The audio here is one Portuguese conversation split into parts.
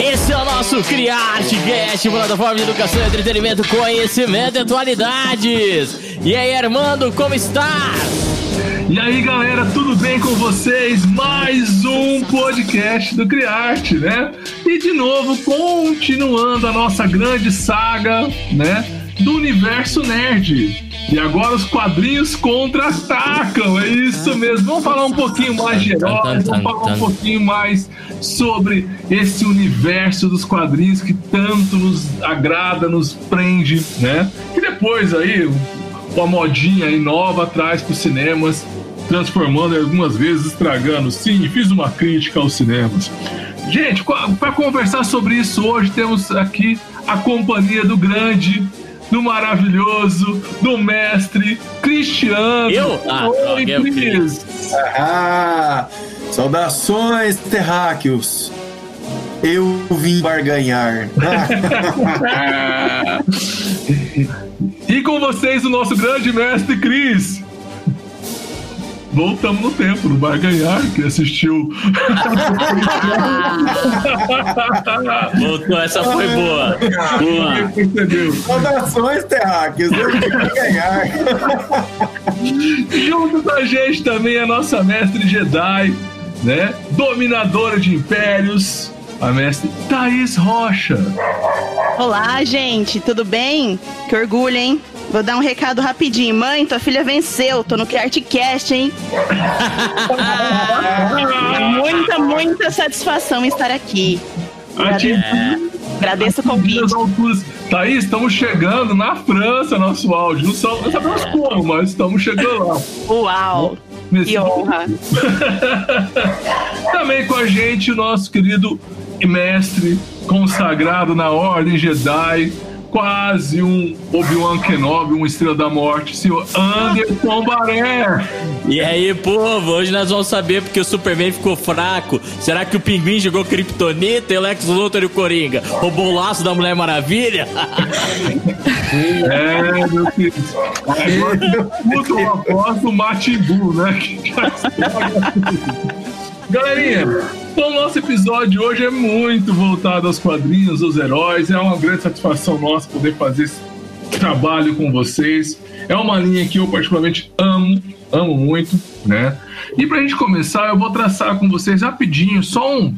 Esse é o nosso Criarte Cast, plataforma de educação, entretenimento, conhecimento e atualidades. E aí, Armando, como está? E aí, galera, tudo bem com vocês? Mais um podcast do Criarte, né? E de novo, continuando a nossa grande saga, né? Do universo nerd. E agora os quadrinhos contra-atacam, é isso mesmo. Vamos falar um pouquinho mais de heróis, vamos falar um pouquinho mais sobre esse universo dos quadrinhos que tanto nos agrada, nos prende, né? E depois aí, uma modinha aí nova traz para os cinemas, transformando e algumas vezes estragando. Sim, fiz uma crítica aos cinemas. Gente, para conversar sobre isso hoje, temos aqui a companhia do grande do maravilhoso, do mestre Cristiano. Eu? Ah, Oi, Cris. Ah, saudações, terráqueos. Eu vim barganhar. e com vocês, o nosso grande mestre Cris voltamos no tempo, no Barganhar, que assistiu. Voltou, essa foi boa. Boa. Saudações, terráqueos, eu ganhar. Junto com a gente também a nossa mestre Jedi, né? Dominadora de impérios, a mestre Thaís Rocha. Olá, gente, tudo bem? Que orgulho, hein? Vou dar um recado rapidinho. Mãe, tua filha venceu. Tô no CriArtCast, hein? muita, muita satisfação em estar aqui. Agradeço, Agradeço o convite. Thaís, estamos chegando na França, nosso áudio. Não, não sabemos como, mas estamos chegando lá. Uau! Nesse que honra! Também com a gente o nosso querido mestre consagrado na Ordem Jedi, quase um Obi-Wan Kenobi, uma estrela da morte, senhor Anderson Baré. E aí, povo, hoje nós vamos saber porque o Superman ficou fraco. Será que o Pinguim jogou Kryptonita e o Lex Luthor e o Coringa roubou o laço da Mulher Maravilha? é, meu filho. Agora, eu aposto o Matimbu, né? Galerinha, então nosso episódio hoje é muito voltado aos quadrinhos, aos heróis. É uma grande satisfação nossa poder fazer esse trabalho com vocês. É uma linha que eu particularmente amo, amo muito, né? E pra gente começar, eu vou traçar com vocês rapidinho só um,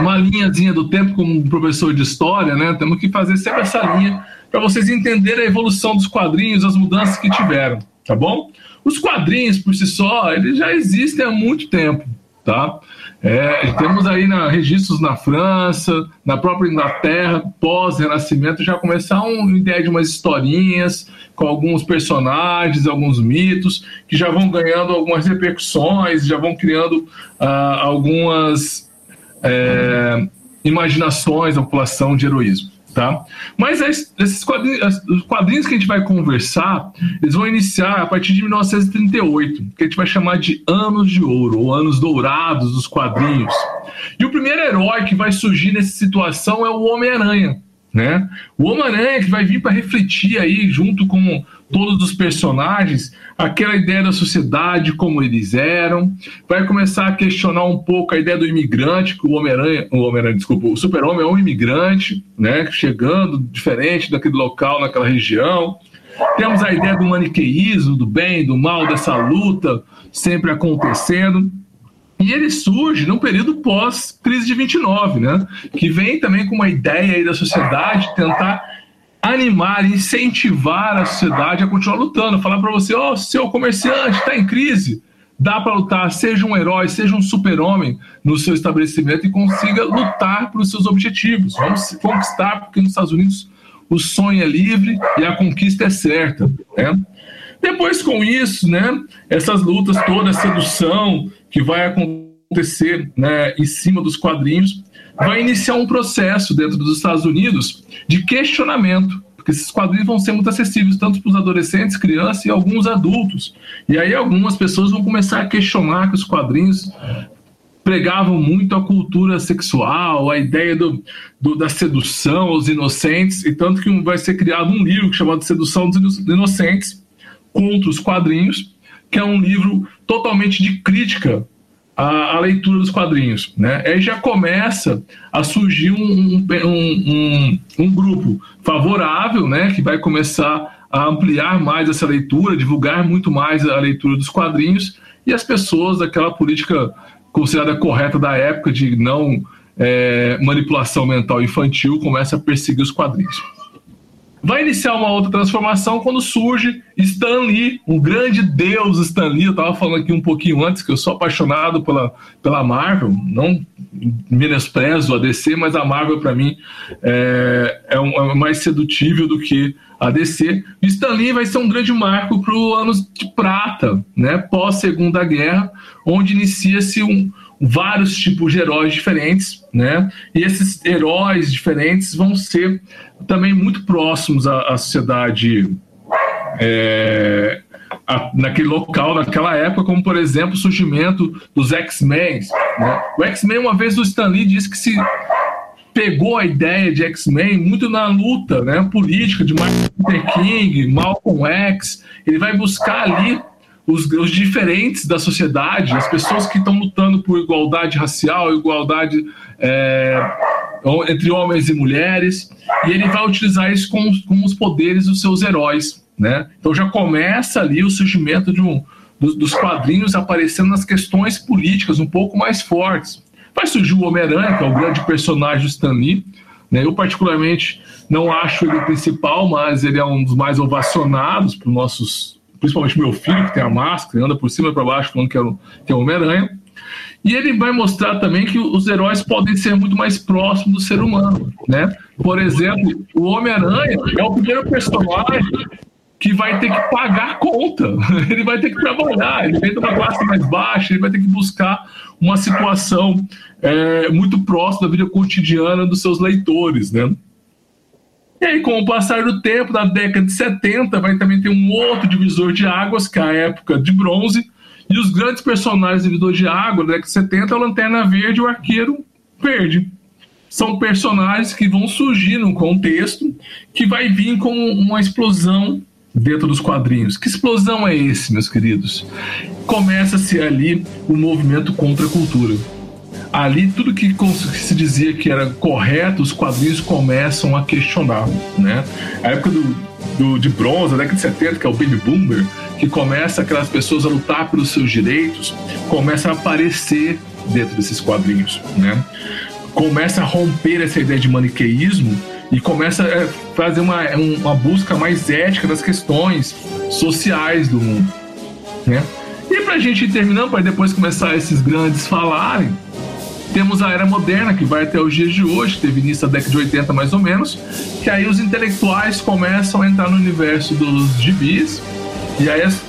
uma linhazinha do tempo como professor de história, né? Temos que fazer sempre essa linha para vocês entenderem a evolução dos quadrinhos, as mudanças que tiveram, tá bom? Os quadrinhos por si só, eles já existem há muito tempo tá? É, temos aí na, registros na França, na própria Inglaterra, pós-renascimento, já começaram ideia de umas historinhas com alguns personagens, alguns mitos, que já vão ganhando algumas repercussões, já vão criando ah, algumas é, imaginações da população de heroísmo tá? Mas esses quadrinhos, os quadrinhos que a gente vai conversar, eles vão iniciar a partir de 1938, que a gente vai chamar de anos de ouro, ou anos dourados dos quadrinhos. E o primeiro herói que vai surgir nessa situação é o Homem-Aranha, né? O Homem-Aranha que vai vir para refletir aí, junto com todos os personagens, aquela ideia da sociedade, como eles eram, vai começar a questionar um pouco a ideia do imigrante, que o Homem-Aranha, o Homem-Aranha, desculpa, o Super-Homem é um imigrante, né? Chegando diferente daquele local, naquela região. Temos a ideia do maniqueísmo, do bem, do mal, dessa luta sempre acontecendo. E ele surge num período pós-crise de 29, né? Que vem também com uma ideia aí da sociedade tentar animar, incentivar a sociedade a continuar lutando, falar para você, ó, oh, seu comerciante está em crise, dá para lutar, seja um herói, seja um super-homem no seu estabelecimento e consiga lutar pelos seus objetivos. Vamos conquistar, porque nos Estados Unidos o sonho é livre e a conquista é certa, né? Depois com isso, né, essas lutas todas, sedução que vai acontecer, né, em cima dos quadrinhos, vai iniciar um processo dentro dos Estados Unidos de questionamento, porque esses quadrinhos vão ser muito acessíveis tanto para os adolescentes, crianças e alguns adultos. E aí algumas pessoas vão começar a questionar que os quadrinhos pregavam muito a cultura sexual, a ideia do, do, da sedução aos inocentes, e tanto que vai ser criado um livro chamado Sedução dos Inocentes contra os quadrinhos, que é um livro totalmente de crítica a, a, leitura dos quadrinhos. Né? Aí já começa a surgir um, um, um, um, grupo favorável, né, que vai começar a ampliar mais essa leitura, divulgar muito mais a leitura dos quadrinhos, e as pessoas daquela política considerada correta da época de não é, manipulação mental infantil começa a perseguir os quadrinhos. Vai iniciar uma outra transformação quando surge Stan Lee, um grande deus Stan Lee. Eu estava falando aqui um pouquinho antes que eu sou apaixonado pela, pela Marvel, não menosprezo a DC, mas a Marvel para mim é, é, um, é, mais sedutível do que a DC. Stan Lee vai ser um grande marco para o anos de prata, né, pós Segunda Guerra, onde inicia-se um, vários tipos de heróis diferentes, né? E esses heróis diferentes vão ser também muito próximos à, à sociedade é, a, naquele local, naquela época, como por exemplo o surgimento dos X-Men. Né? O X-Men, uma vez o Stan Lee disse que se pegou a ideia de X-Men muito na luta né, política de Martin Luther King, Malcolm X. Ele vai buscar ali os, os diferentes da sociedade, as pessoas que estão lutando por igualdade racial, igualdade é, entre homens e mulheres, e ele vai utilizar isso com, os poderes dos seus heróis. Né? Então já começa ali o surgimento de um, dos, dos quadrinhos aparecendo nas questões políticas um pouco mais fortes. Vai surgir o Homem-Aranha, que é o grande personagem do Stan Lee. Né? Eu, particularmente, não acho ele o principal, mas ele é um dos mais ovacionados para nossos principalmente meu filho, que tem a máscara, anda por cima e para baixo falando que é o, é o Homem-Aranha. E ele vai mostrar também que os heróis podem ser muito mais próximos do ser humano, né? Por exemplo, o Homem-Aranha é o primeiro personagem que vai ter que pagar a conta, ele vai ter que trabalhar, ele vem de uma classe mais baixa, ele vai ter que buscar uma situação é, muito próxima da vida cotidiana dos seus leitores, né? E aí, com o passar do tempo, na década de 70, vai também ter um outro divisor de águas, que é a época de bronze. E os grandes personagens divisor de água da década de 70 é o Lanterna Verde e o Arqueiro Verde. São personagens que vão surgir num contexto que vai vir com uma explosão dentro dos quadrinhos. Que explosão é esse, meus queridos? Começa-se ali o movimento contra a cultura ali tudo que se dizia que era correto, os quadrinhos começam a questionar, né? A época do, do, de bronze, a década de 70, que é o Baby Boomer, que começa aquelas pessoas a lutar pelos seus direitos, começa a aparecer dentro desses quadrinhos, né? Começa a romper essa ideia de maniqueísmo e começa a fazer uma, uma busca mais ética das questões sociais do mundo, né? E pra gente ir terminando, para depois começar esses grandes falarem, temos a era moderna, que vai até os dias de hoje, teve início na década de 80 mais ou menos, que aí os intelectuais começam a entrar no universo dos gibis, e aí as,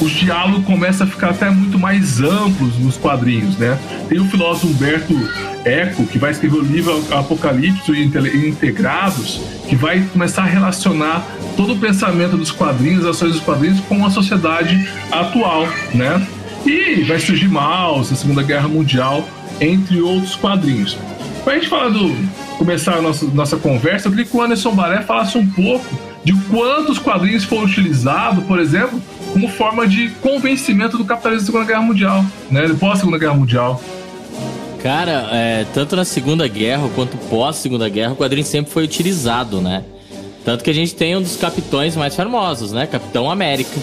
os diálogos começam a ficar até muito mais amplos nos quadrinhos, né? Tem o filósofo Humberto Eco, que vai escrever o livro Apocalipse e Integrados, que vai começar a relacionar todo o pensamento dos quadrinhos, as ações dos quadrinhos com a sociedade atual, né? E vai surgir Maus, a Segunda Guerra Mundial, entre outros quadrinhos. Para a gente falar do começar a nossa, nossa conversa, eu queria que o Anderson Baré falasse um pouco de quantos quadrinhos foram utilizados, por exemplo, como forma de convencimento do capitalismo da Segunda Guerra Mundial, né? Pós Segunda Guerra Mundial. Cara, é, tanto na Segunda Guerra quanto pós Segunda Guerra, o quadrinho sempre foi utilizado, né? Tanto que a gente tem um dos capitães mais famosos, né? Capitão América.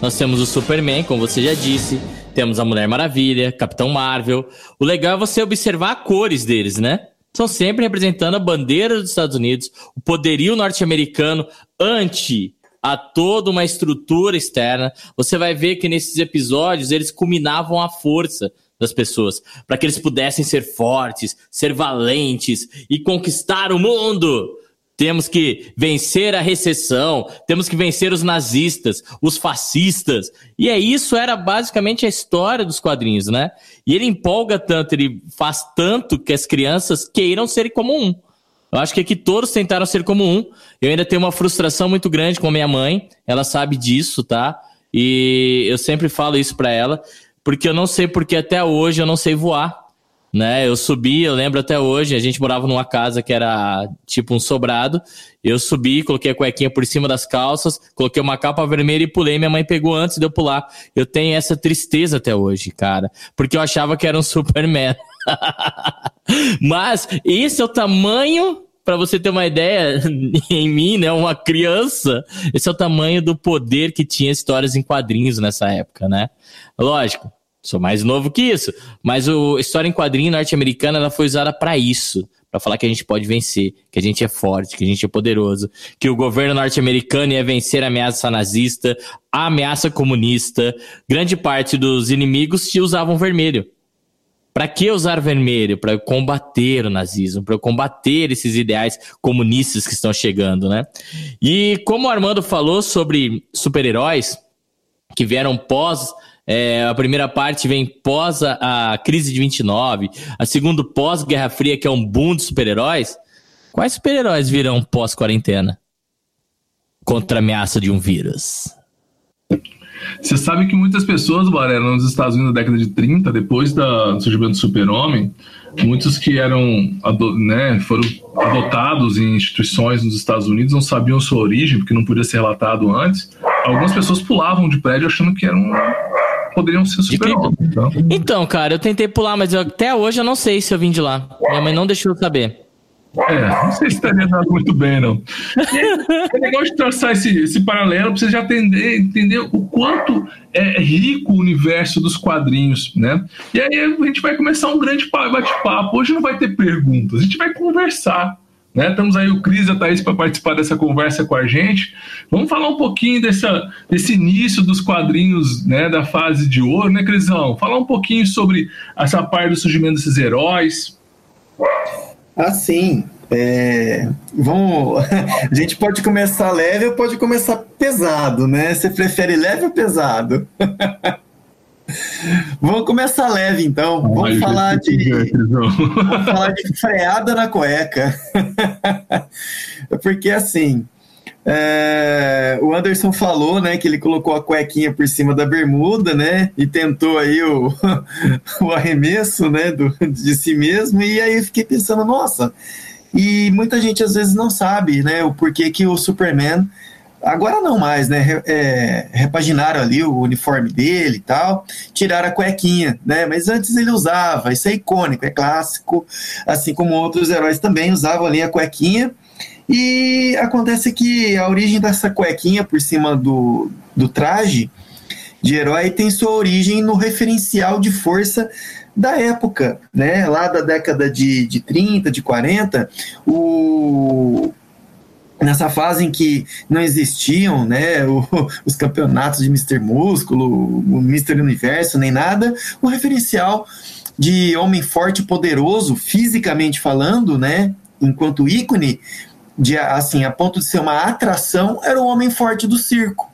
Nós temos o Superman, como você já disse. Temos a Mulher Maravilha, Capitão Marvel. O legal é você observar as cores deles, né? São sempre representando a bandeira dos Estados Unidos, o poderio norte-americano ante a toda uma estrutura externa. Você vai ver que nesses episódios eles culminavam a força das pessoas, para que eles pudessem ser fortes, ser valentes e conquistar o mundo. Temos que vencer a recessão, temos que vencer os nazistas, os fascistas. E é isso, era basicamente a história dos quadrinhos, né? E ele empolga tanto, ele faz tanto que as crianças queiram ser como um. Eu acho que aqui todos tentaram ser como um. Eu ainda tenho uma frustração muito grande com a minha mãe, ela sabe disso, tá? E eu sempre falo isso para ela, porque eu não sei porque até hoje eu não sei voar. Né? Eu subi, eu lembro até hoje, a gente morava numa casa que era tipo um sobrado. Eu subi, coloquei a cuequinha por cima das calças, coloquei uma capa vermelha e pulei. Minha mãe pegou antes de eu pular. Eu tenho essa tristeza até hoje, cara, porque eu achava que era um Superman. Mas esse é o tamanho para você ter uma ideia, em mim, né, uma criança, esse é o tamanho do poder que tinha histórias em quadrinhos nessa época, né? Lógico, sou mais novo que isso, mas o história em quadrinho norte-americana ela foi usada para isso, para falar que a gente pode vencer, que a gente é forte, que a gente é poderoso, que o governo norte-americano ia vencer a ameaça nazista, a ameaça comunista. Grande parte dos inimigos se usavam vermelho. Para que usar vermelho? Para combater o nazismo, para combater esses ideais comunistas que estão chegando, né? E como o Armando falou sobre super-heróis que vieram pós é, a primeira parte vem pós a, a, crise de 29, a segunda pós Guerra Fria, que é um boom de super-heróis. Quais super-heróis virão pós quarentena? Contra a ameaça de um vírus. Você sabe que muitas pessoas, Varela, nos Estados Unidos na década de 30, depois da, do surgimento do super-homem, muitos que eram, né, foram adotados em instituições nos Estados Unidos não sabiam sua origem, porque não podia ser relatado antes. Algumas pessoas pulavam de prédio achando que eram poderiam ser super-homens. Então. então, cara, eu tentei pular, mas eu, até hoje eu não sei se eu vim de lá. Minha mãe não deixou eu saber. É, não sei se estaria dando muito bem, não. é legal de traçar esse, esse paralelo para você já entender, entender o quanto é rico o universo dos quadrinhos, né? E aí a gente vai começar um grande bate-papo. Hoje não vai ter perguntas, a gente vai conversar. Né? Estamos aí o Cris e a Thaís para participar dessa conversa com a gente. Vamos falar um pouquinho dessa, desse início dos quadrinhos né, da fase de ouro, né, Crisão? Falar um pouquinho sobre essa parte do surgimento desses heróis. Assim, é, vamos, a gente pode começar leve ou pode começar pesado, né? Você prefere leve ou pesado? Vamos começar leve então. Vamos falar de vamos falar de freada na cueca. Porque assim, é, o Anderson falou, né, que ele colocou a cuequinha por cima da bermuda, né, e tentou aí o, o arremesso, né, do, de si mesmo, e aí eu fiquei pensando, nossa, e muita gente às vezes não sabe, né, o porquê que o Superman, agora não mais, né, é, repaginaram ali o uniforme dele e tal, tiraram a cuequinha, né, mas antes ele usava, isso é icônico, é clássico, assim como outros heróis também usavam ali a cuequinha, e acontece que a origem dessa cuequinha por cima do, do traje de herói tem sua origem no referencial de força da época, né? Lá da década de, de 30, de 40, o, nessa fase em que não existiam né, o, os campeonatos de Mr. Músculo, o Mr. Universo, nem nada, o referencial de homem forte e poderoso, fisicamente falando, né, enquanto ícone, de assim, a ponto de ser uma atração, era o homem forte do circo.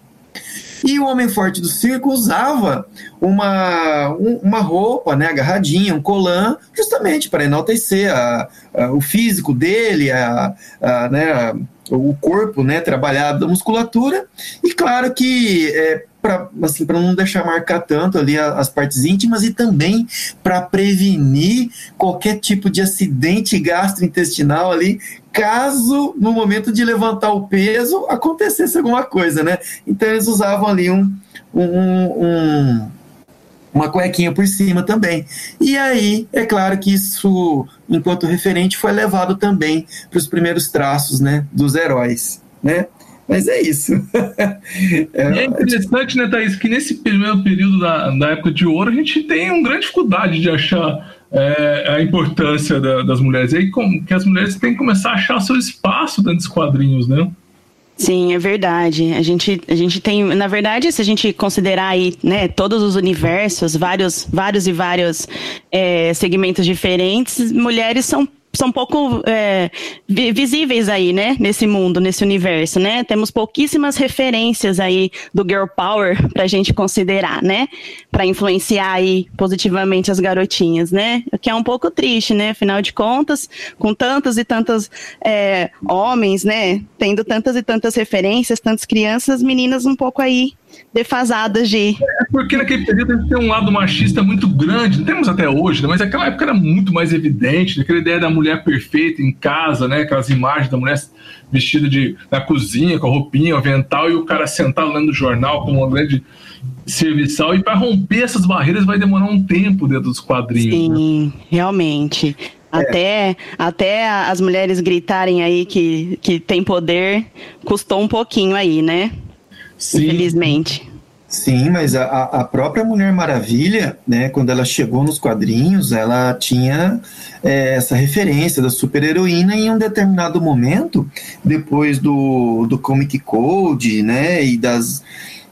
E o homem forte do circo usava uma, uma roupa né, agarradinha, um colã, justamente para enaltecer a, a, o físico dele, a, a né, o corpo né, trabalhado da musculatura. E claro que é, para assim, não deixar marcar tanto ali as partes íntimas e também para prevenir qualquer tipo de acidente gastrointestinal ali, caso no momento de levantar o peso acontecesse alguma coisa, né? Então eles usavam ali um, um, um uma cuequinha por cima também. E aí, é claro que isso, enquanto referente, foi levado também para os primeiros traços né, dos heróis. Né? Mas é isso. é, é interessante, né, Thaís, que nesse primeiro período da, da época de ouro, a gente tem uma grande dificuldade de achar é, a importância da, das mulheres. E aí, como, que as mulheres têm que começar a achar seu espaço dentro dos quadrinhos, né? Sim, é verdade. A gente, a gente tem, na verdade, se a gente considerar aí, né, todos os universos, vários, vários e vários é, segmentos diferentes, mulheres são são pouco é, visíveis aí, né, nesse mundo, nesse universo, né? Temos pouquíssimas referências aí do girl power para a gente considerar, né, para influenciar aí positivamente as garotinhas, né? O que é um pouco triste, né? Afinal de contas, com tantos e tantos é, homens, né, tendo tantas e tantas referências, tantas crianças, meninas um pouco aí defasadas de. É porque naquele período tem um lado machista muito grande, não temos até hoje, né? mas naquela época era muito mais evidente, aquela ideia da mulher perfeita em casa, né? Aquelas imagens da mulher vestida de, na cozinha, com a roupinha, o avental, e o cara sentado lendo o jornal como uma grande serviçal. E para romper essas barreiras vai demorar um tempo dentro dos quadrinhos. Sim, né? realmente. Até, até as mulheres gritarem aí que, que tem poder, custou um pouquinho aí, né? Sim. Infelizmente. Sim, mas a, a própria Mulher Maravilha, né, quando ela chegou nos quadrinhos, ela tinha é, essa referência da super-heroína em um determinado momento, depois do, do Comic Code, né, e das,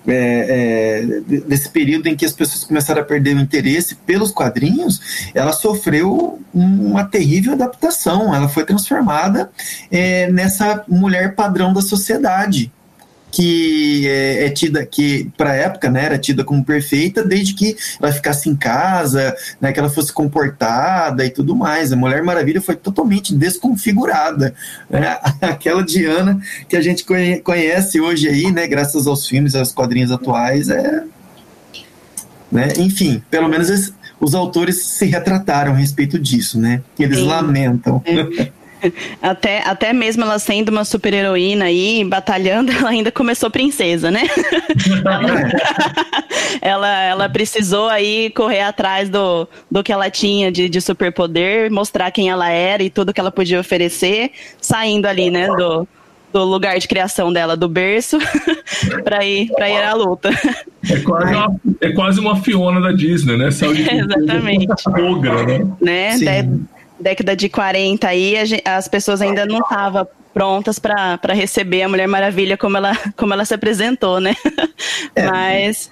é, é, desse período em que as pessoas começaram a perder o interesse pelos quadrinhos, ela sofreu uma terrível adaptação. Ela foi transformada é, nessa mulher padrão da sociedade que é, é tida que para a época né, era tida como perfeita desde que ela ficasse em casa, né, que ela fosse comportada e tudo mais. A Mulher Maravilha foi totalmente desconfigurada. Né? Aquela Diana que a gente conhece hoje aí, né, graças aos filmes e aos quadrinhos atuais, é né? Enfim, pelo menos os autores se retrataram a respeito disso, né? Eles Sim. lamentam. É. Até, até mesmo ela sendo uma super heroína aí, batalhando, ela ainda começou princesa, né? ela, ela precisou aí correr atrás do, do que ela tinha de, de superpoder, mostrar quem ela era e tudo que ela podia oferecer, saindo ali, né, do, do lugar de criação dela, do berço, para ir, pra ir à luta. É quase, uma, é quase uma Fiona da Disney, né? Saúde Exatamente. Ogra, né? né? Década de 40 aí, as pessoas ainda não estavam prontas para receber a Mulher Maravilha como ela, como ela se apresentou, né? É, Mas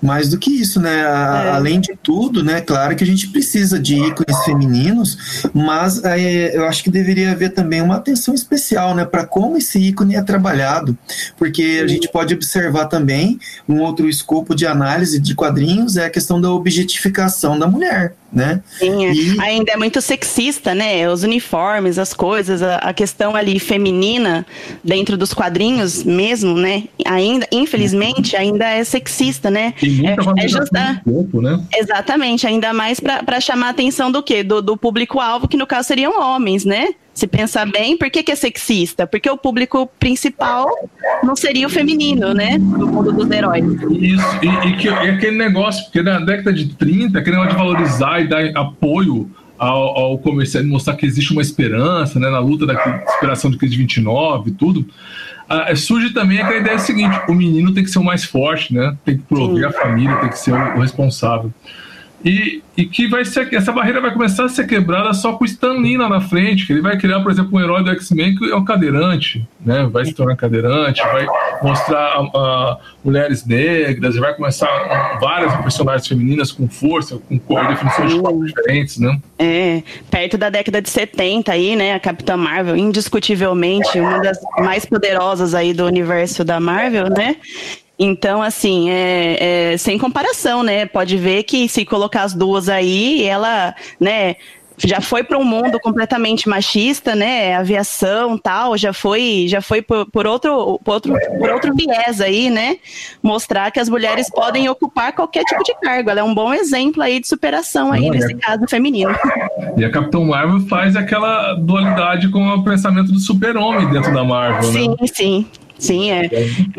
mais do que isso, né? A, é. Além de tudo, né? Claro que a gente precisa de ícones femininos, mas é, eu acho que deveria haver também uma atenção especial, né? Para como esse ícone é trabalhado, porque a gente pode observar também um outro escopo de análise de quadrinhos é a questão da objetificação da mulher né? Sim, é. e... ainda é muito sexista, né? Os uniformes, as coisas, a, a, questão ali feminina dentro dos quadrinhos mesmo, né? Ainda, infelizmente, ainda é sexista, né? É, é justa... Corpo, né? Exatamente, ainda mais para chamar a atenção do quê? Do, do público-alvo, que no caso seriam homens, né? Se pensar bem, por que, que é sexista? Porque o público principal não seria o feminino, né? Do mundo dos heróis. Isso, e, e, que, e aquele negócio, porque na década de 30, aquele negócio de valorizar e dar apoio ao, ao comerciante, mostrar que existe uma esperança, né? Na luta da inspiração de crise de 29 e tudo. Ah, surge também aquela ideia seguinte: o menino tem que ser o mais forte, né? Tem que prover a família, tem que ser o, o responsável. E, e que vai ser essa barreira vai começar a ser quebrada só com o lá na frente, que ele vai criar, por exemplo, um herói do X-Men que é o cadeirante, né? Vai se tornar cadeirante, vai mostrar mulheres negras, vai começar várias personagens femininas com força, com cor, definições de diferentes, né? É, perto da década de 70 aí, né? A Capitã Marvel, indiscutivelmente uma das mais poderosas aí do universo da Marvel, né? Então, assim, é, é, sem comparação, né? Pode ver que se colocar as duas aí, ela, né, já foi para um mundo completamente machista, né? Aviação, tal, já foi, já foi por, por, outro, por outro, por outro viés aí, né? Mostrar que as mulheres podem ocupar qualquer tipo de cargo. Ela é um bom exemplo aí de superação aí nesse é. caso feminino. E a Capitão Marvel faz aquela dualidade com o pensamento do super-homem dentro da Marvel, sim, né? Sim, sim. Sim, é,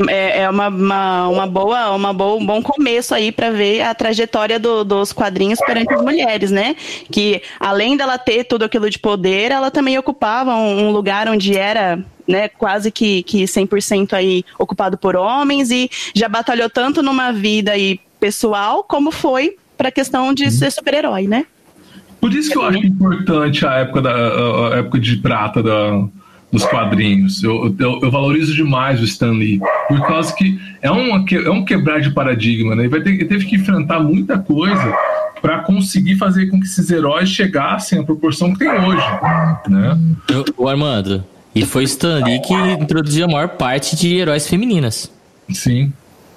é, é uma, uma, uma, boa, uma boa, um bom começo aí para ver a trajetória do, dos quadrinhos perante as mulheres, né? Que além dela ter tudo aquilo de poder, ela também ocupava um, um lugar onde era né, quase que, que 100% aí ocupado por homens e já batalhou tanto numa vida aí pessoal como foi para a questão de ser super-herói, né? Por isso que eu acho importante a época da a época de prata da dos quadrinhos. Eu, eu, eu, valorizo demais o Stan Lee, por causa que é, uma, é um quebrar de paradigma, né? Ele, vai ter, ele teve que enfrentar muita coisa para conseguir fazer com que esses heróis chegassem à proporção que tem hoje, né? O Armando, e foi Stan Lee que introduziu a maior parte de heróis femininas. Sim.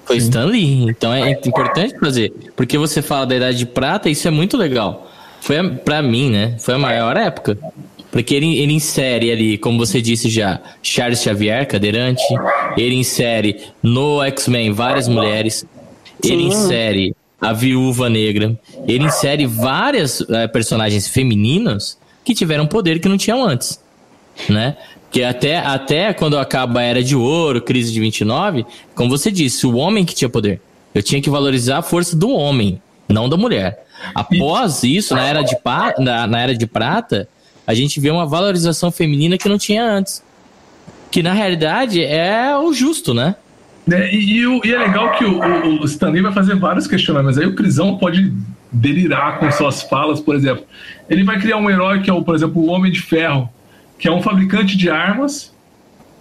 Foi sim. Stan Lee, então é importante fazer, porque você fala da Idade de Prata, isso é muito legal. Foi para mim, né? Foi a maior época. Porque ele, ele insere ali, como você disse já, Charles Xavier, cadeirante. Ele insere no X-Men várias mulheres. Sim. Ele insere a Viúva Negra. Ele insere várias é, personagens femininas que tiveram poder que não tinham antes, né? Que até, até quando acaba a Era de Ouro, Crise de 29, como você disse, o homem que tinha poder. Eu tinha que valorizar a força do homem, não da mulher. Após isso, na Era de, na, na era de Prata, a gente vê uma valorização feminina que não tinha antes. Que na realidade é o justo, né? É, e, e, e, é legal que o, o, o, Stanley vai fazer vários questionamentos. Aí o Crisão pode delirar com suas falas, por exemplo. Ele vai criar um herói que é, o, por exemplo, o Homem de Ferro, que é um fabricante de armas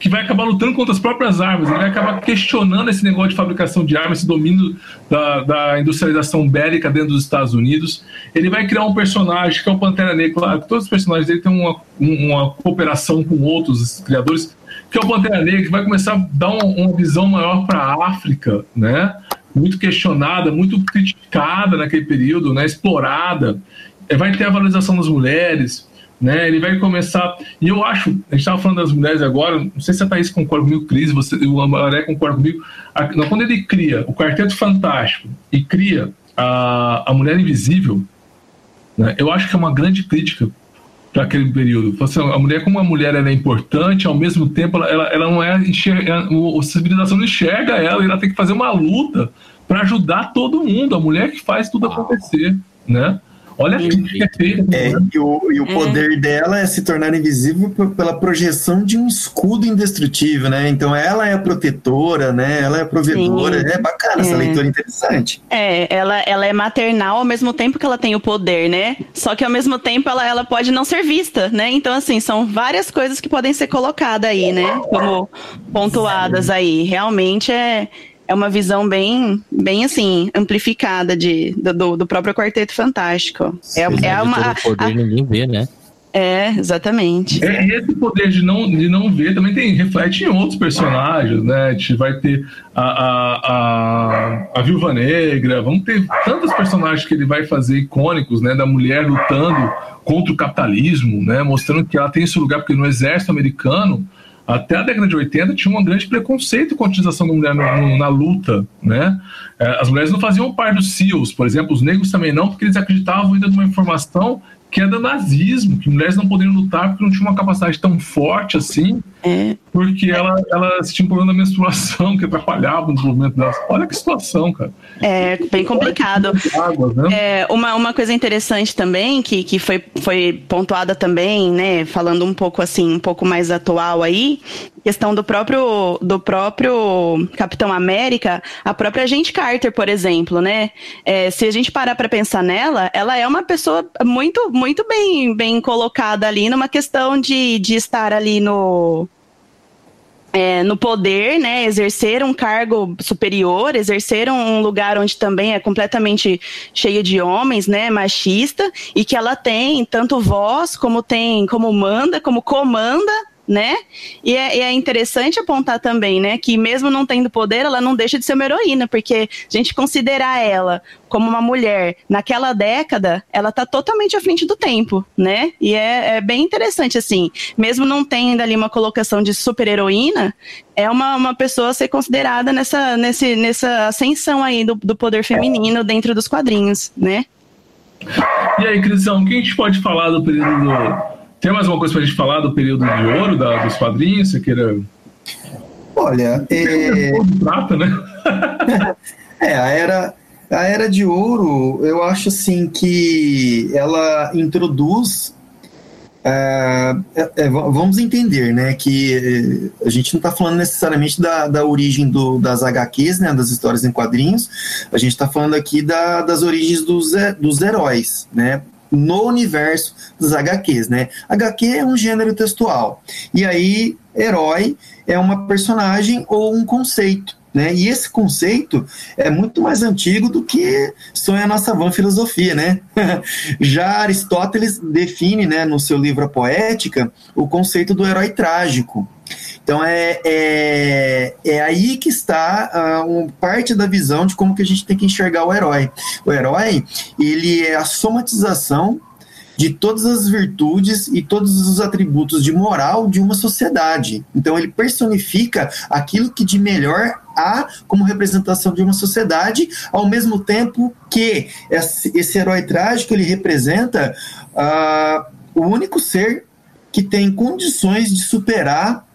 que vai acabar lutando contra as próprias armas. Ele vai acabar questionando esse negócio de fabricação de armas, esse domínio da, da industrialização bélica dentro dos Estados Unidos. Ele vai criar um personagem que é o Pantera Negra. Claro, todos os personagens dele têm uma, uma cooperação com outros criadores que é o Pantera Negra, que vai começar a dar uma, uma visão maior para a África, né? Muito questionada, muito criticada naquele período, né? Explorada. É, vai ter a valorização das mulheres, né? Ele vai começar. E eu acho, a gente estava falando das mulheres agora, não sei se a Thaís concorda comigo, Cris, você, o Amaré concorda comigo. A, quando ele cria o Quarteto Fantástico e cria a, a Mulher Invisível, né? eu acho que é uma grande crítica para aquele período. Assim, a mulher, como a mulher ela é importante, ao mesmo tempo ela, ela, ela não é enxerga, a civilização não enxerga ela, e ela tem que fazer uma luta para ajudar todo mundo. A mulher que faz tudo acontecer, né? Olha a crítica feita. É, e o, e o poder dela é se tornar invisível pela projeção de um escudo indestrutível, né? Então ela é a protetora, né? Ela é a provedora. Sim. É bacana é. essa leitura interessante. É, ela, ela é maternal ao mesmo tempo que ela tem o poder, né? Só que ao mesmo tempo ela, ela pode não ser vista, né? Então, assim, são várias coisas que podem ser colocadas aí, né? Como pontuadas aí. Realmente é é uma visão bem, bem assim, amplificada de, do, do próprio Quarteto Fantástico. É, é uma. Poder a, ninguém vê, né? É, exatamente. É, e esse poder de não, de não ver também tem, reflete em outros personagens, né? A gente vai ter a, a, a, a Viúva Negra, vamos ter tantos personagens que ele vai fazer icônicos, né? Da mulher lutando contra o capitalismo, né? Mostrando que ela tem esse lugar, porque no exército americano até a década de 80 tinha um grande preconceito com a utilização da mulher no, no, na luta, né? É, as mulheres não faziam parte dos SEALs, por exemplo, os negros também não, porque eles acreditavam ainda numa informação que é do nazismo, que mulheres não poderiam lutar porque não tinham uma capacidade tão forte assim, é. porque ela, elas tinham problema da menstruação que atrapalhava o desenvolvimento delas. Olha que situação, cara. É bem complicado. Água, né? é, uma, uma coisa interessante também, que, que foi, foi pontuada também, né, falando um pouco assim, um pouco mais atual aí, questão do próprio do próprio Capitão América, a própria gente Carter, por exemplo, né? É, se a gente parar para pensar nela, ela é uma pessoa muito muito bem bem colocada ali numa questão de, de estar ali no é, no poder, né, exercer um cargo superior, exercer um lugar onde também é completamente cheio de homens, né, machista, e que ela tem tanto voz como tem, como manda, como comanda né? E é, e é, interessante apontar também, né, que mesmo não tendo poder, ela não deixa de ser uma heroína, porque a gente considerar ela como uma mulher naquela década, ela tá totalmente à frente do tempo, né? E é, é bem interessante, assim, mesmo não tendo ali uma colocação de super heroína, é uma, uma pessoa a ser considerada nessa, nesse, nessa ascensão aí do, do poder feminino dentro dos quadrinhos, né? E aí, Crisão, o que a gente pode falar do período do tem mais uma coisa para a gente falar do período de ouro da, dos quadrinhos? Você queira. Olha. É... Prata, né? é, a era, a era de ouro, eu acho assim que ela introduz. É, é, é vamos entender, né, que a gente não está falando necessariamente da, da origem do, das HQs, né, das histórias em quadrinhos, a gente está falando aqui da, das origens dos, dos heróis, né, no universo dos HQs, né? HQ é um gênero textual. E aí, herói é uma personagem ou um conceito. Né? E esse conceito é muito mais antigo do que sonha a nossa van filosofia, né? Já Aristóteles define, né, no seu livro A Poética, o conceito do herói trágico. Então é, é, é aí que está uh, um, parte da visão de como que a gente tem que enxergar o herói. O herói ele é a somatização de todas as virtudes e todos os atributos de moral de uma sociedade. Então ele personifica aquilo que de melhor há como representação de uma sociedade, ao mesmo tempo que esse, herói trágico ele representa uh, o único ser que tem condições de superar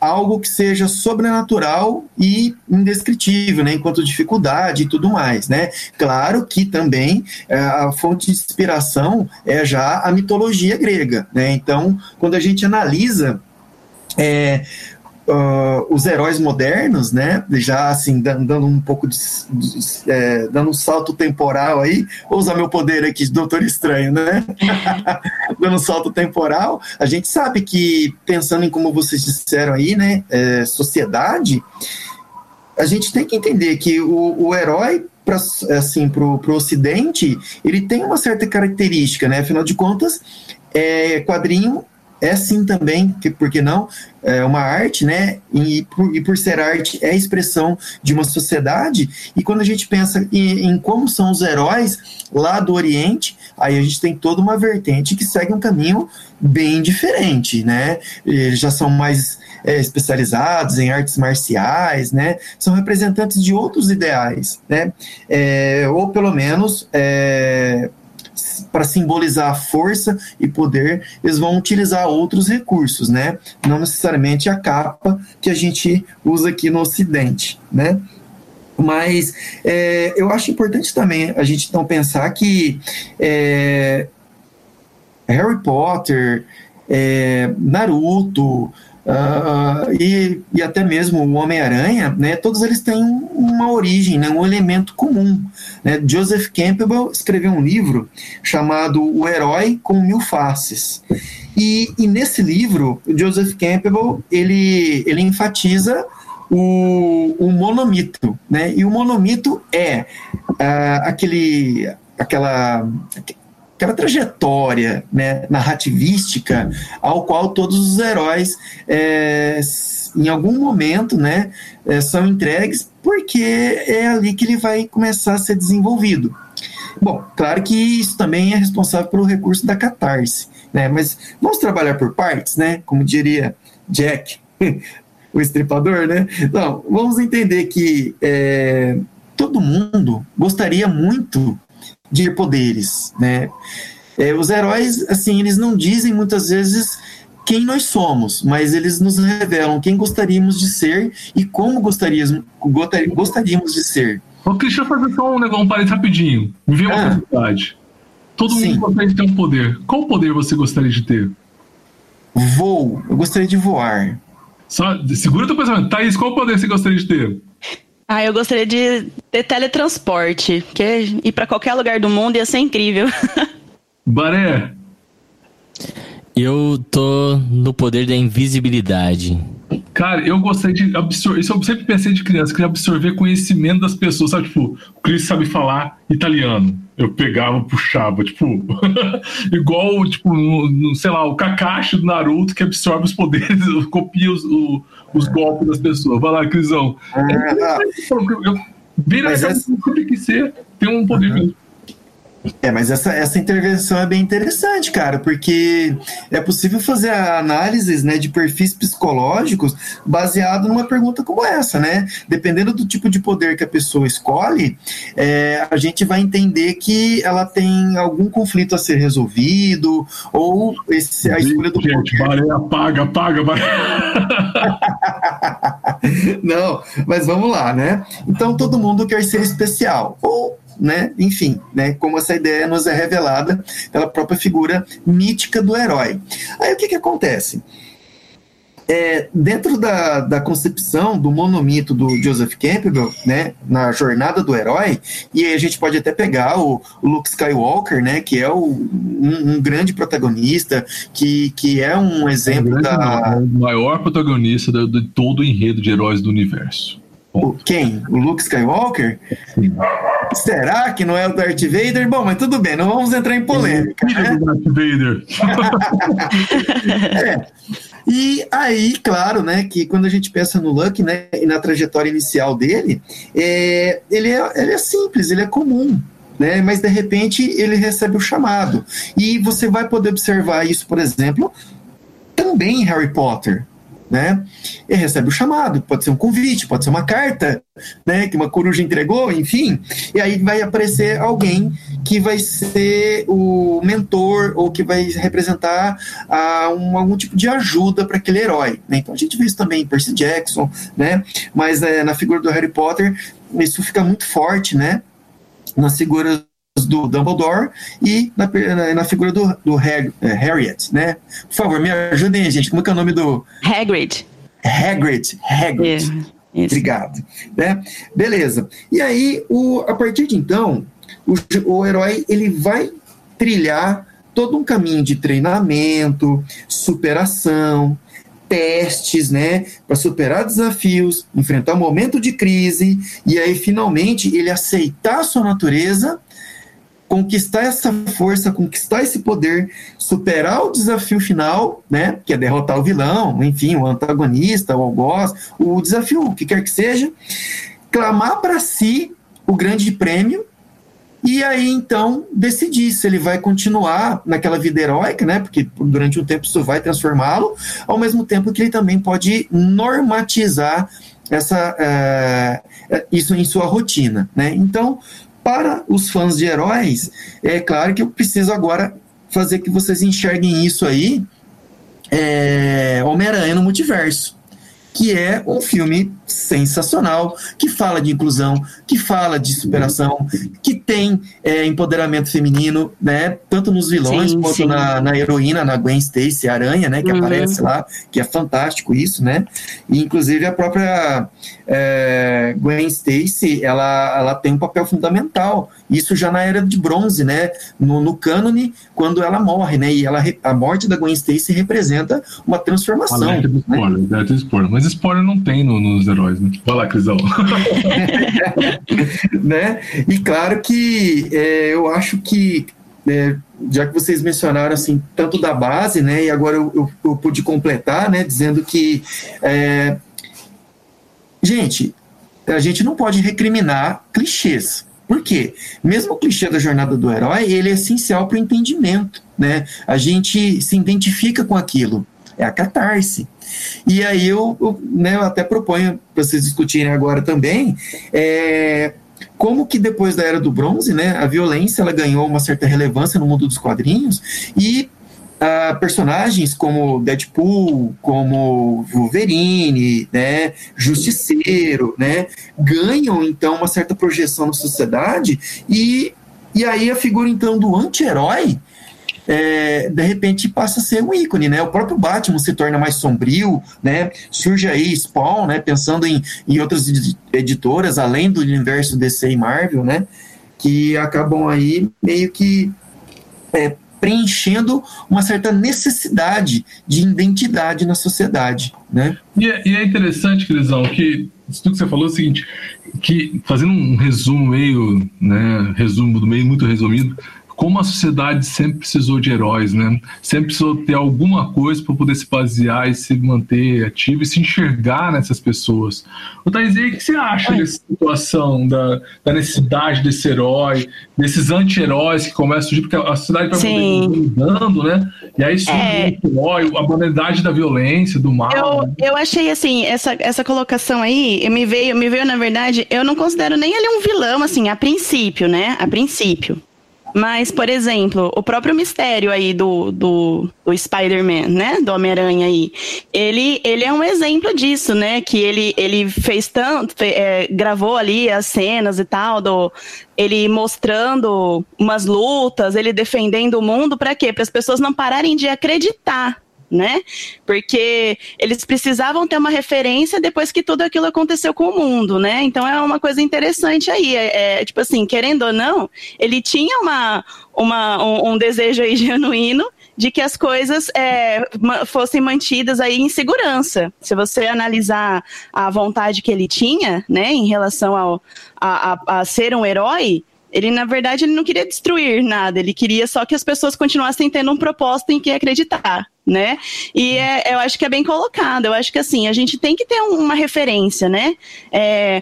algo que seja sobrenatural e indescritível, né, enquanto dificuldade e tudo mais, né? Claro que também é, a fonte de inspiração é já a mitologia grega, né? Então, quando a gente analisa é, uh, os heróis modernos, né? Já assim, dando um pouco de. de é, dando um salto temporal aí, vou usar meu poder aqui de Doutor Estranho, né? dando um salto temporal, a gente sabe que, pensando em como vocês disseram aí, né? É, sociedade, a gente tem que entender que o, o herói para assim, pro, pro ocidente, ele tem uma certa característica, né? Afinal de contas, é, quadrinho é sim também, que, por que não, é uma arte, né? E por, e por ser arte é expressão de uma sociedade. E quando a gente pensa em, em, como são os heróis lá do Oriente, aí a gente tem toda uma vertente que segue um caminho bem diferente, né? Eles já são mais é, especializados em artes marciais, né? São representantes de outros ideais, né? É, ou pelo menos é, para simbolizar força e poder, eles vão utilizar outros recursos, né? Não necessariamente a capa que a gente usa aqui no Ocidente, né? Mas é, eu acho importante também a gente então pensar que é, Harry Potter, é, Naruto, Uh, e, e, até mesmo o Homem-Aranha, né, todos eles têm uma origem, né, um elemento comum. Né? Joseph Campbell escreveu um livro chamado O Herói com Mil Faces. E, e nesse livro, Joseph Campbell ele, ele enfatiza o, o monomito. Né? E o monomito é uh, aquele, aquela aquela trajetória né, narrativística ao qual todos os heróis, é, em algum momento, né, é, são entregues, porque é ali que ele vai começar a ser desenvolvido. Bom, claro que isso também é responsável pelo recurso da catarse, né, mas vamos trabalhar por partes, né, como diria Jack, o estripador, né? Não, vamos entender que é, todo mundo gostaria muito de poderes, né? É, os heróis, assim, eles não dizem muitas vezes quem nós somos, mas eles nos revelam quem gostaríamos de ser e como gostaríamos, gostaríamos de ser. Ô, eu fazer só um negócio, um parênteses rapidinho. Me vê uma ah. curiosidade. Todo Sim. mundo gostaria de ter um poder. Qual poder você gostaria de ter? Voo. Eu gostaria de voar. Só, segura teu pensamento. Thaís, qual poder você gostaria de ter? Ah, eu gostaria de ter teletransporte, que ir para qualquer lugar do mundo ia ser incrível. Baré. Eu tô no poder da invisibilidade. Cara, eu gostaria de absorver. Isso eu sempre pensei de criança, queria absorver conhecimento das pessoas. Sabe, tipo, o Chris sabe falar italiano. Eu pegava, puxava, tipo, igual, tipo, no, no, sei lá, o Kakashi do Naruto que absorve os poderes, copia os, o, os golpes das pessoas. Vai lá, Crisão. Ah, é, eu, vira essa, essa... que ser, tem um poder uhum. É, mas essa, essa intervenção é bem interessante, cara, porque é possível fazer análises né, de perfis psicológicos baseado numa pergunta como essa, né? Dependendo do tipo de poder que a pessoa escolhe, é, a gente vai entender que ela tem algum conflito a ser resolvido, ou esse, a escolha do gente, poder. Gente, apaga, apaga, Não, mas vamos lá, né? Então todo mundo quer ser especial. Ou né? Enfim, né? Como essa ideia nos é revelada pela própria figura mítica do herói. Aí o que, que acontece? É, dentro da, da concepção do monomito do Joseph Campbell, né, na jornada do herói, e aí a gente pode até pegar o, o Luke Skywalker, né, que é o, um, um, grande protagonista, que, que é um exemplo da... O maior protagonista de, de todo o enredo de heróis do universo. O, quem? O Luke Skywalker? Será que não é o Darth Vader? Bom, mas tudo bem, não vamos entrar em polêmica. Né? Darth Vader. é. E aí, claro, né, que quando a gente pensa no Luke, né, e na trajetória inicial dele, é, ele, é, ele é simples, ele é comum, né? Mas de repente ele recebe o chamado. E você vai poder observar isso, por exemplo, também em Harry Potter, né? Ele recebe o chamado, pode ser um convite, pode ser uma carta, né? Que uma coruja entregou, enfim. E aí vai aparecer alguém que vai ser o mentor ou que vai representar ah, um, algum tipo de ajuda para aquele herói. Né? Então a gente vê isso também em Percy Jackson, né? Mas é, na figura do Harry Potter isso fica muito forte, né? Nas figuras do Dumbledore e na, na figura do, do Hag, é, Harriet, né? Por favor, me ajudem, gente. Como é que é o nome do... Hagrid. Hagrid. Hagrid. É, Obrigado. Né? Beleza. E aí, o, a partir de então, o, o herói ele vai trilhar todo um caminho de treinamento, superação, testes, né, para superar desafios, enfrentar um momento de crise e aí finalmente ele aceitar a sua natureza conquistar essa força, conquistar esse poder, superar o desafio final, né, que é derrotar o vilão, enfim, o antagonista, o algoz, o desafio, o que quer que seja, clamar para si o grande prêmio e aí então decidir se ele vai continuar naquela vida heróica, né, porque durante um tempo isso vai transformá-lo, ao mesmo tempo que ele também pode normatizar essa, uh, isso em sua rotina, né? Então, para os fãs de heróis, é claro que eu preciso agora fazer que vocês enxerguem isso aí, é, Homem-Aranha no multiverso que é um filme sensacional, que fala de inclusão, que fala de superação, que tem é, empoderamento feminino, né? Tanto nos vilões sim, quanto sim. Na, na, heroína, na Gwen Stacy, Aranha, né? Que uhum. aparece lá, que é fantástico isso, né? E, inclusive a própria é, Gwen Stacy, ela, ela tem um papel fundamental. Isso já na era de bronze, né? No, no cânone, quando ela morre, né? E ela, a morte da Gwen Stacy representa uma transformação. Alerta spoiler, né? alerta do spoiler. Mas spoiler não tem no, nos heróis, né? Vai lá, Crisão. né? E claro que é, eu acho que é, já que vocês mencionaram assim tanto da base, né, e agora eu, eu, eu pude completar, né, dizendo que é, gente, a gente não pode recriminar clichês. Por quê? Mesmo o clichê da jornada do herói, ele é essencial para o entendimento, né? A gente se identifica com aquilo, é a catarse. E aí eu, eu, né, eu até proponho para vocês discutirem agora também é, como que depois da Era do Bronze, né, a violência ela ganhou uma certa relevância no mundo dos quadrinhos e Uh, personagens como Deadpool, como Wolverine, né, Justiceiro, né, ganham então uma certa projeção na sociedade e, e aí a figura então do anti-herói é, de repente passa a ser um ícone, né? O próprio Batman se torna mais sombrio, né? Surge aí Spawn, né? Pensando em, em outras editoras, além do universo DC e Marvel, né? Que acabam aí meio que é, preenchendo uma certa necessidade de identidade na sociedade, né? E é, e é interessante, Crisão, que tudo que você falou é o seguinte, que fazendo um resumo meio, né, resumo do meio muito resumido, como a sociedade sempre precisou de heróis, né? Sempre precisou ter alguma coisa para poder se basear e se manter ativo e se enxergar nessas pessoas. O Thais, o que você acha Oi. dessa situação, da, da, necessidade desse herói, desses anti-heróis que começam a surgir, porque a sociedade vai mudando, né? E aí surge é... o herói, a banalidade da violência, do mal. Eu, né? eu achei assim, essa, essa colocação aí, me veio, me veio, na verdade, eu não considero nem ele um vilão, assim, a princípio, né? A princípio. Mas, por exemplo, o próprio mistério aí do, do, do Spider-Man, né? Do Homem-Aranha aí. Ele, ele é um exemplo disso, né? Que ele, ele fez tanto, é, gravou ali as cenas e tal, do, ele mostrando umas lutas, ele defendendo o mundo, para quê? Para as pessoas não pararem de acreditar né? Porque eles precisavam ter uma referência depois que tudo aquilo aconteceu com o mundo, né? Então é uma coisa interessante aí. É, é tipo assim, querendo ou não, ele tinha uma, uma, um, um desejo aí genuíno de que as coisas é, fossem mantidas aí em segurança. Se você analisar a vontade que ele tinha, né, em relação ao, a, a, a ser um herói, Ele, na verdade, ele não queria destruir nada, ele queria só que as pessoas continuassem tendo um propósito em que acreditar né? E é, eu acho que é bem colocado. Eu acho que assim a gente tem que ter uma referência, né? É,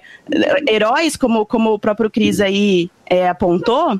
heróis, como, como o próprio Cris aí é, apontou.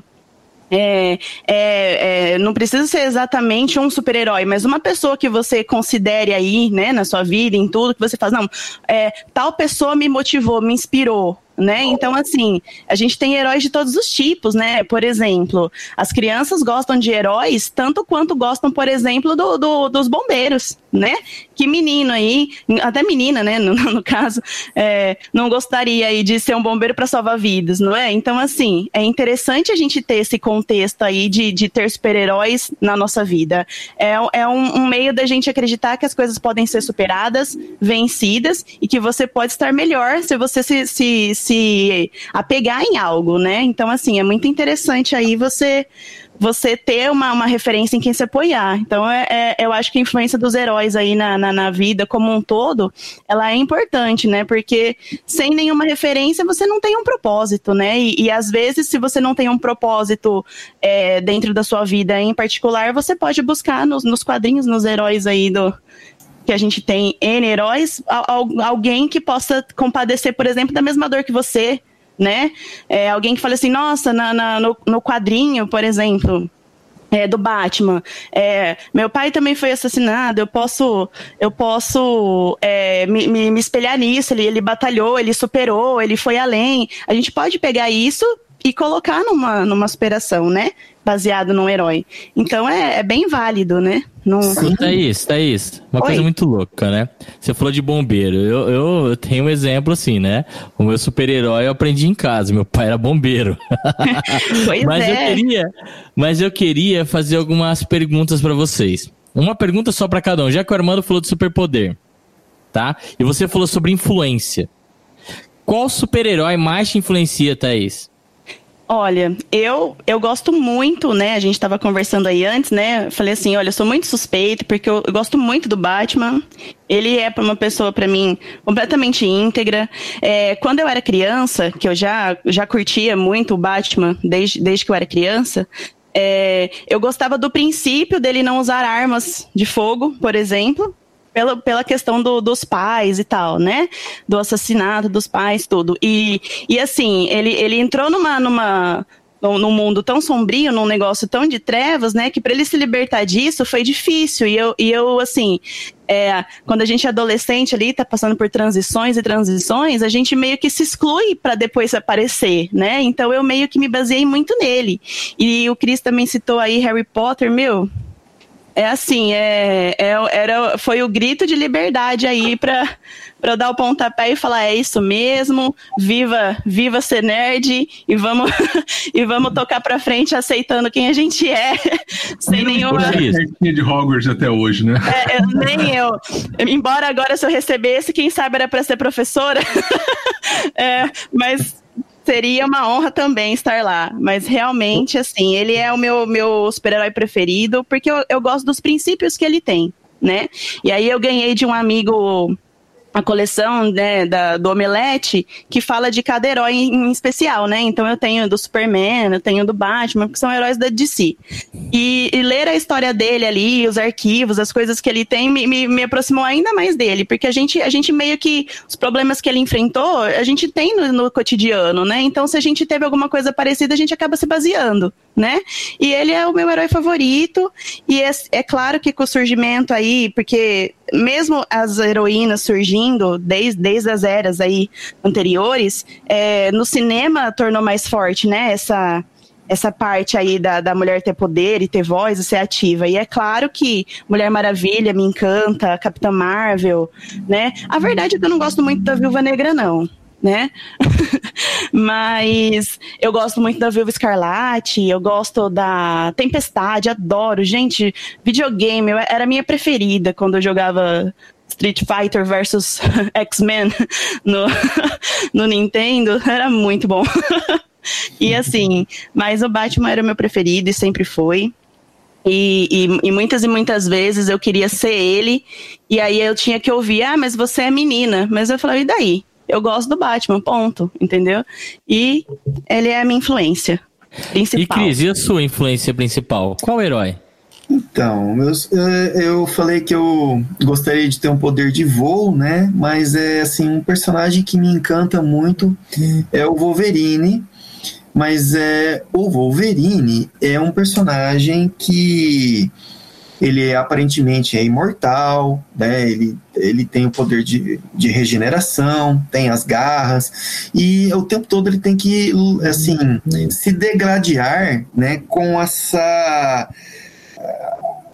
É, é, é, não precisa ser exatamente um super-herói, mas uma pessoa que você considere aí, né, na sua vida, em tudo, que você faz, não, é, tal pessoa me motivou, me inspirou, né? Então, assim, a gente tem heróis de todos os tipos, né? Por exemplo, as crianças gostam de heróis tanto quanto gostam, por exemplo, do, do dos bombeiros, né? Que menino aí, até menina, né? No, no caso, é, não gostaria aí de ser um bombeiro para salvar vidas, não é? Então, assim, é interessante a gente ter esse contexto aí de, de ter super-heróis na nossa vida. É, é um, um meio da gente acreditar que as coisas podem ser superadas, vencidas e que você pode estar melhor se você se, se se apegar em algo, né? Então, assim, é muito interessante aí você você ter uma, uma referência em quem se apoiar. Então, é, é, eu acho que a influência dos heróis aí na, na, na, vida como um todo, ela é importante, né? Porque sem nenhuma referência, você não tem um propósito, né? E, e às vezes, se você não tem um propósito é, dentro da sua vida em particular, você pode buscar nos, nos quadrinhos, nos heróis aí do, que a gente tem N heróis, alguém que possa compadecer, por exemplo, da mesma dor que você, né? É, alguém que fale assim, nossa, na, na no, no, quadrinho, por exemplo. É, do Batman, é, meu pai também foi assassinado. Eu posso, eu posso é, me, me, me espelhar nisso. Ele, ele batalhou, ele superou, ele foi além. A gente pode pegar isso e colocar numa, numa superação, né? Baseado num herói. Então é, é bem válido, né? No... Sim. Thaís, Thaís, uma Oi. coisa muito louca, né? Você falou de bombeiro. Eu, eu, eu tenho um exemplo assim, né? O meu super-herói eu aprendi em casa. Meu pai era bombeiro. pois mas é. eu queria, mas eu queria fazer algumas perguntas para vocês. Uma pergunta só para cada um. Já que o Armando falou de superpoder, tá? E você falou sobre influência. Qual super-herói mais te influencia, Thaís? Olha, eu eu gosto muito, né? A gente estava conversando aí antes, né? Falei assim, olha, eu sou muito suspeito porque eu, eu gosto muito do Batman. Ele é uma pessoa para mim completamente íntegra. É, quando eu era criança, que eu já já curtia muito o Batman desde desde que eu era criança, é, eu gostava do princípio dele não usar armas de fogo, por exemplo pela, pela questão do, dos pais e tal, né? Do assassinato dos pais, tudo. E, e assim, ele, ele entrou numa, numa, num mundo tão sombrio, num negócio tão de trevas, né? Que para ele se libertar disso foi difícil. E eu, e eu assim, é, quando a gente é adolescente ali, tá passando por transições e transições, a gente meio que se exclui para depois aparecer, né? Então eu meio que me baseei muito nele. E o Chris também citou aí Harry Potter, meu, é assim, é, é, era, foi o grito de liberdade aí para para dar o pontapé e falar é isso mesmo, viva, viva ser nerd e vamos e vamos tocar para frente aceitando quem a gente é, sem eu nenhuma de Hogwarts até hoje, né? É, eu, nem eu. Embora agora se eu recebesse, quem sabe era para ser professora. é, mas seria uma honra também estar lá. Mas realmente, assim, ele é o meu, meu super-herói preferido, porque eu, eu gosto dos princípios que ele tem, né? E aí eu ganhei de um amigo a coleção né, da, do Omelete que fala de cada herói em, especial, né? Então eu tenho do Superman, eu tenho do Batman, que são heróis da DC. E, e, ler a história dele ali, os arquivos, as coisas que ele tem, me, me, me, aproximou ainda mais dele, porque a gente, a gente meio que, os problemas que ele enfrentou, a gente tem no, no cotidiano, né? Então se a gente teve alguma coisa parecida, a gente acaba se baseando né? E ele é o meu herói favorito. E é, é, claro que com o surgimento aí, porque mesmo as heroínas surgindo desde, desde as eras aí anteriores, é, no cinema tornou mais forte, né? Essa essa parte aí da, da mulher ter poder e ter voz e ser ativa. E é claro que Mulher Maravilha me encanta, Capitã Marvel, né? A verdade é que eu não gosto muito da Viúva Negra, não né? Mas eu gosto muito da Viúva Escarlate, eu gosto da Tempestade, adoro. Gente, videogame eu, era a minha preferida quando eu jogava Street Fighter versus X-Men no, no Nintendo, era muito bom. e assim, mas o Batman era meu preferido e sempre foi. E, e, e, muitas e muitas vezes eu queria ser ele, e aí eu tinha que ouvir, ah, mas você é menina. Mas eu falei, e daí? Eu gosto do Batman, ponto, entendeu? E ele é a minha influência. Principal. E Cris, e a sua influência principal? Qual herói? Então, eu, eu falei que eu gostaria de ter um poder de voo, né? Mas é assim, um personagem que me encanta muito é o Wolverine. Mas é o Wolverine é um personagem que ele é, aparentemente é imortal, né? Ele, ele tem o poder de, de regeneração, tem as garras e o tempo todo ele tem que assim se degladiar, né? Com essa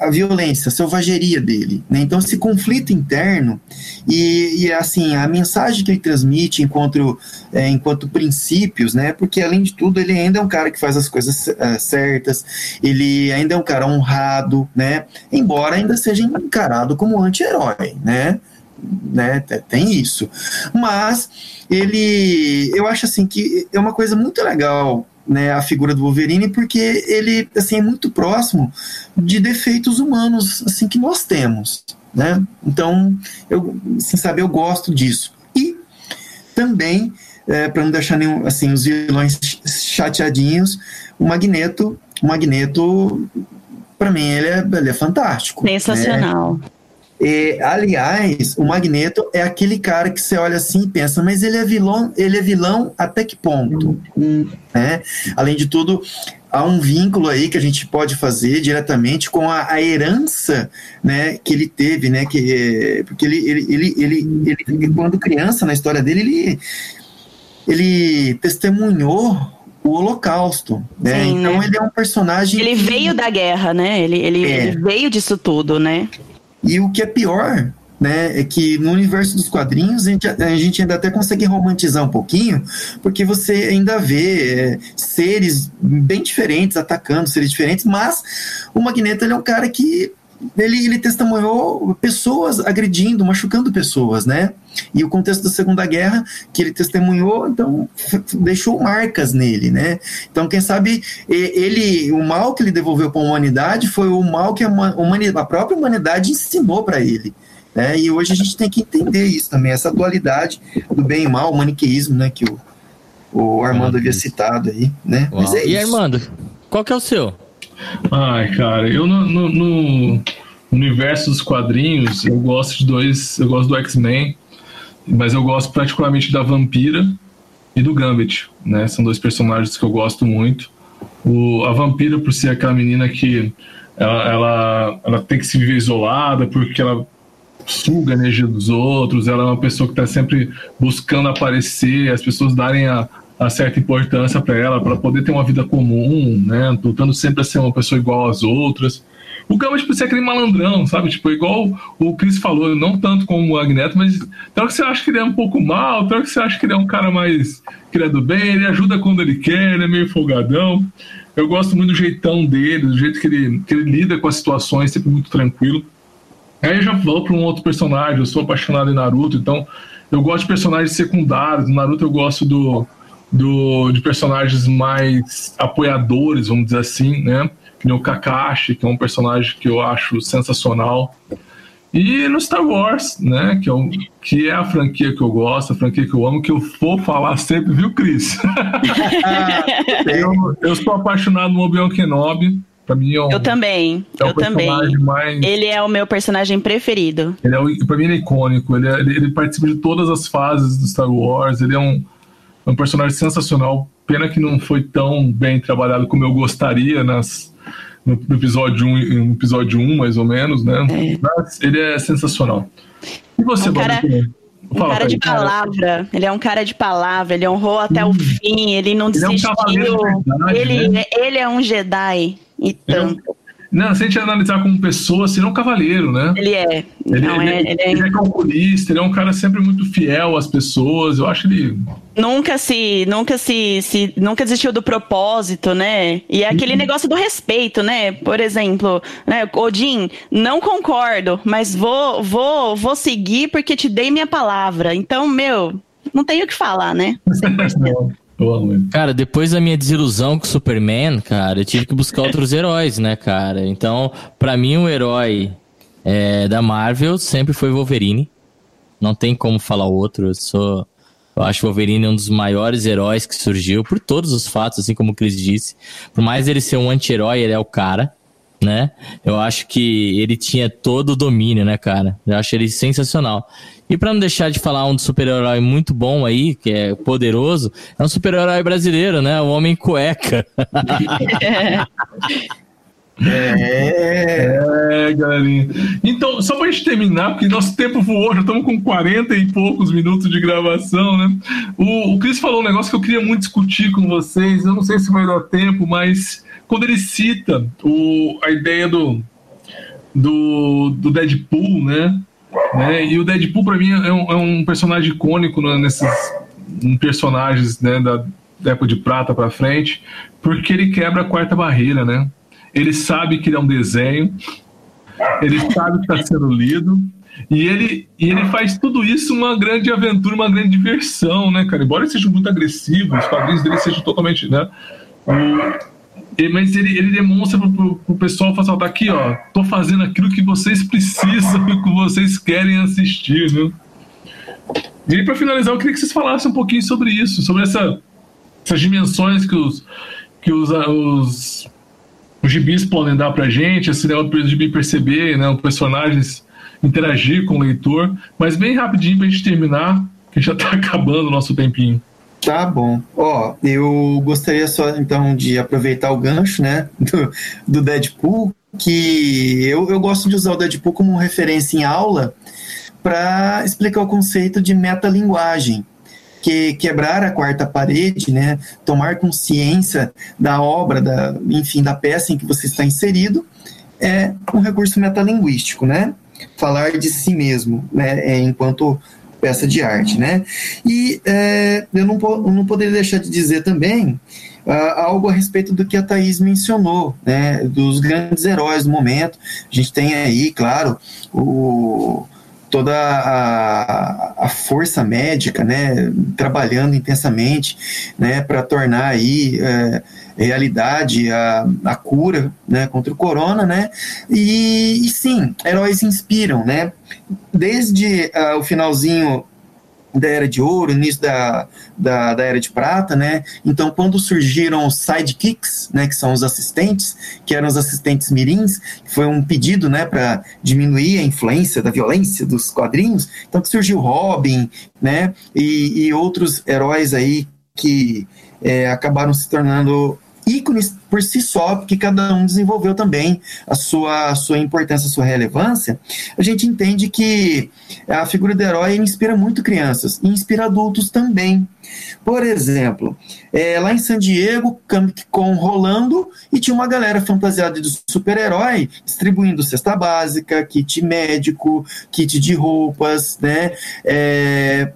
a violência, a selvageria dele. Né? Então, esse conflito interno e, e, assim, a mensagem que ele transmite enquanto, é, enquanto princípios, né? porque além de tudo, ele ainda é um cara que faz as coisas é, certas, ele ainda é um cara honrado, né? embora ainda seja encarado como anti-herói. Né? Né? Tem isso. Mas ele, eu acho assim que é uma coisa muito legal né, a figura do Wolverine porque ele assim é muito próximo de defeitos humanos assim que nós temos, né? Então, eu, assim, sabe, eu gosto disso. E também é, para não deixar nenhum, assim os vilões chateadinhos, o Magneto, o Magneto para mim ele é, ele é fantástico. Sensacional. Né? E, aliás, o Magneto é aquele cara que você olha assim e pensa, mas ele é vilão, ele é vilão até que ponto? Né? Além de tudo, há um vínculo aí que a gente pode fazer diretamente com a, a herança né, que ele teve, né? Que, porque ele, ele, ele, ele, ele, quando criança, na história dele, ele, ele testemunhou o Holocausto, né? Sim, então né? ele é um personagem. Ele que... veio da guerra, né? Ele, ele, é. ele veio disso tudo, né? E o que é pior, né, é que no universo dos quadrinhos a gente, a gente ainda até consegue romantizar um pouquinho, porque você ainda vê é, seres bem diferentes atacando seres diferentes, mas o Magneto ele é um cara que ele, ele testemunhou pessoas agredindo, machucando pessoas, né? E o contexto da Segunda Guerra que ele testemunhou, então deixou marcas nele, né? Então, quem sabe ele, o mal que ele devolveu para a humanidade foi o mal que a, humanidade, a própria humanidade ensinou para ele. Né? E hoje a gente tem que entender isso também, essa dualidade do bem e mal, o maniqueísmo, né? Que o, o Armando havia citado aí, né? Mas é e Armando, qual que é o seu? Ai, cara, eu no, no, no, universo dos quadrinhos, eu gosto de dois. Eu gosto do X-Men, mas eu gosto particularmente da Vampira e do Gambit, né? São dois personagens que eu gosto muito. O, a Vampira, por ser aquela menina que ela, ela, ela tem que se viver isolada porque ela suga a energia dos outros, ela é uma pessoa que está sempre buscando aparecer, as pessoas darem a, a certa importância para ela, para poder ter uma vida comum, né? Lutando sempre ser uma pessoa igual às outras. O Gama, tipo, ser aquele malandrão, sabe? Tipo, igual o Chris falou, não tanto como o Magneto, mas hora que você acha que ele é um pouco mal, hora que você acha que ele é um cara mais. que ele é do bem, ele ajuda quando ele quer, ele é meio folgadão. Eu gosto muito do jeitão dele, do jeito que ele, que ele lida com as situações, sempre muito tranquilo. Aí eu já vou para um outro personagem, eu sou apaixonado em Naruto, então eu gosto de personagens secundários. No Naruto eu gosto do do, de personagens mais apoiadores, vamos dizer assim, né? Que nem o Kakashi, que é um personagem que eu acho sensacional. E no Star Wars, né? Que é, um, que é a franquia que eu gosto, a franquia que eu amo, que eu vou falar sempre, viu, Cris? eu, eu sou apaixonado no Obi-Wan Kenobi. Pra mim é um, eu também, é eu também. Mais... Ele é o meu personagem preferido. Ele é, pra mim ele é icônico, ele, é, ele, ele participa de todas as fases do Star Wars, ele é um é um personagem sensacional. Pena que não foi tão bem trabalhado como eu gostaria nas, no, episódio 1, um, no episódio 1, um, mais ou menos, né? É. Mas ele é sensacional. E você, um cara, um Fala, cara de palavra, ele é um cara de palavra, ele honrou até hum. o fim, ele não desistiu. Ele é, um verdade, ele, né? ele é um Jedi e tanto. Não, se a gente analisar como pessoa, assim, ele é um cavaleiro, né? Ele é. Ele, não, ele, é, ele, é... ele é calculista, ele é um cara sempre muito fiel às pessoas. Eu acho ele. Nunca se. Nunca se. se nunca desistiu do propósito, né? E é aquele uhum. negócio do respeito, né? Por exemplo, né? Odin, não concordo, mas vou, vou, vou seguir porque te dei minha palavra. Então, meu, não tenho o que falar, né? Cara, depois da minha desilusão com o Superman, cara, eu tive que buscar outros heróis, né, cara? Então, para mim, o herói é, da Marvel sempre foi Wolverine. Não tem como falar outro. Eu sou Eu acho Wolverine um dos maiores heróis que surgiu por todos os fatos, assim como o Chris disse. Por mais ele ser um anti-herói, ele é o cara, né? Eu acho que ele tinha todo o domínio, né, cara? Eu acho ele sensacional. E para não deixar de falar um super-herói muito bom aí, que é poderoso, é um super-herói brasileiro, né? O Homem Cueca. É, é, galerinha. Então, só pra gente terminar, porque nosso tempo voou, já estamos com 40 e poucos minutos de gravação, né? O, o Cris falou um negócio que eu queria muito discutir com vocês, eu não sei se vai dar tempo, mas quando ele cita o, a ideia do, do, do Deadpool, né? né? E o Deadpool, para mim, é um, é um, personagem icônico né, nesses personagens né, da, da época de prata para frente, porque ele quebra a quarta barreira, né? ele sabe que ele é um desenho, ele sabe que está sendo lido, e ele, e ele faz tudo isso uma grande aventura, uma grande diversão, né, cara? Embora ele seja muito agressivo, os quadrinhos dele sejam totalmente, né? Mas ele, ele demonstra pro, pro, pessoal, falar, tá aqui, ó, tô fazendo aquilo que vocês precisam, que vocês querem assistir, né? E aí, finalizar, eu queria que vocês falassem um pouquinho sobre isso, sobre essa, essas dimensões que os, que os, os os gibis podem dar pra gente, esse negócio do gibi perceber, né, os personagens interagir com o leitor, mas bem rapidinho pra gente terminar, que já tá acabando o nosso tempinho. Tá bom. Ó, eu gostaria só então de aproveitar o gancho, né, do, do Deadpool, que eu, eu gosto de usar o Deadpool como referência em aula para explicar o conceito de metalinguagem que quebrar a quarta parede, né, tomar consciência da obra, da, enfim, da peça em que você está inserido, é um recurso metalinguístico, né? Falar de si mesmo, né, é, enquanto peça de arte, né? E é, eu, não, não poderia deixar de dizer também uh, algo a respeito do que a Thaís mencionou, né, dos grandes heróis do momento. A gente tem aí, claro, o toda a, a, força médica, né, trabalhando intensamente, né, para tornar aí é, realidade a, a cura, né, contra o corona, né, e, e sim, heróis inspiram, né, desde uh, o finalzinho da Era de Ouro, início da, da, da, Era de Prata, né? Então, quando surgiram os sidekicks, né, que são os assistentes, que eram os assistentes mirins, que foi um pedido, né, para diminuir a influência da violência dos quadrinhos, então que surgiu Robin, né, e, e outros heróis aí que é, acabaram se tornando ícones por si só, porque cada um desenvolveu também a sua, a sua importância, a sua relevância, a gente entende que a figura do herói inspira muito crianças e inspira adultos também. Por exemplo, é, lá em San Diego, Comic Con rolando e tinha uma galera fantasiada de super-herói distribuindo cesta básica, kit médico, kit de roupas, né, é,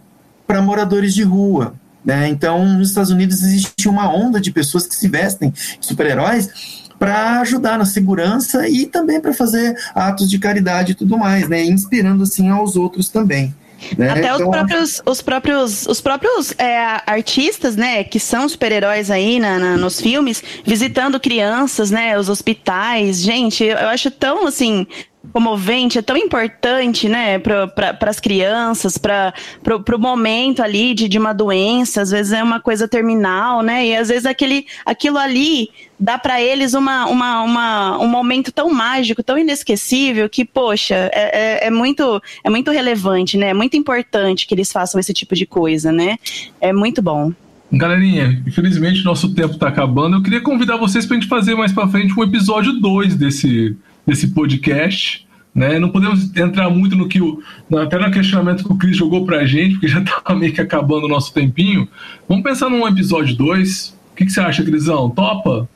para moradores de rua. Né? Então, nos Estados Unidos existe uma onda de pessoas que se vestem super-heróis para ajudar na segurança e também para fazer atos de caridade e tudo mais, né? inspirando assim aos outros também. Né? Até então, os próprios, os próprios, os próprios é, artistas, né, que são super-heróis aí na, na, nos filmes, visitando crianças, né, os hospitais. Gente, eu acho tão assim comovente, é tão importante, né, para as crianças, para o momento ali de, de uma doença, às vezes é uma coisa terminal, né, e às vezes aquele, aquilo ali dá para eles uma, uma, uma, um momento tão mágico, tão inesquecível, que, poxa, é, é, é, muito, é muito relevante, né, é muito importante que eles façam esse tipo de coisa, né, é muito bom. Galerinha, infelizmente nosso tempo está acabando. Eu queria convidar vocês para a gente fazer mais para frente um episódio 2 desse, desse podcast. Né? Não podemos entrar muito no que o. Até no questionamento que o Cris jogou pra gente, porque já estava meio que acabando o nosso tempinho. Vamos pensar num episódio 2. O que, que você acha, Crisão? Topa?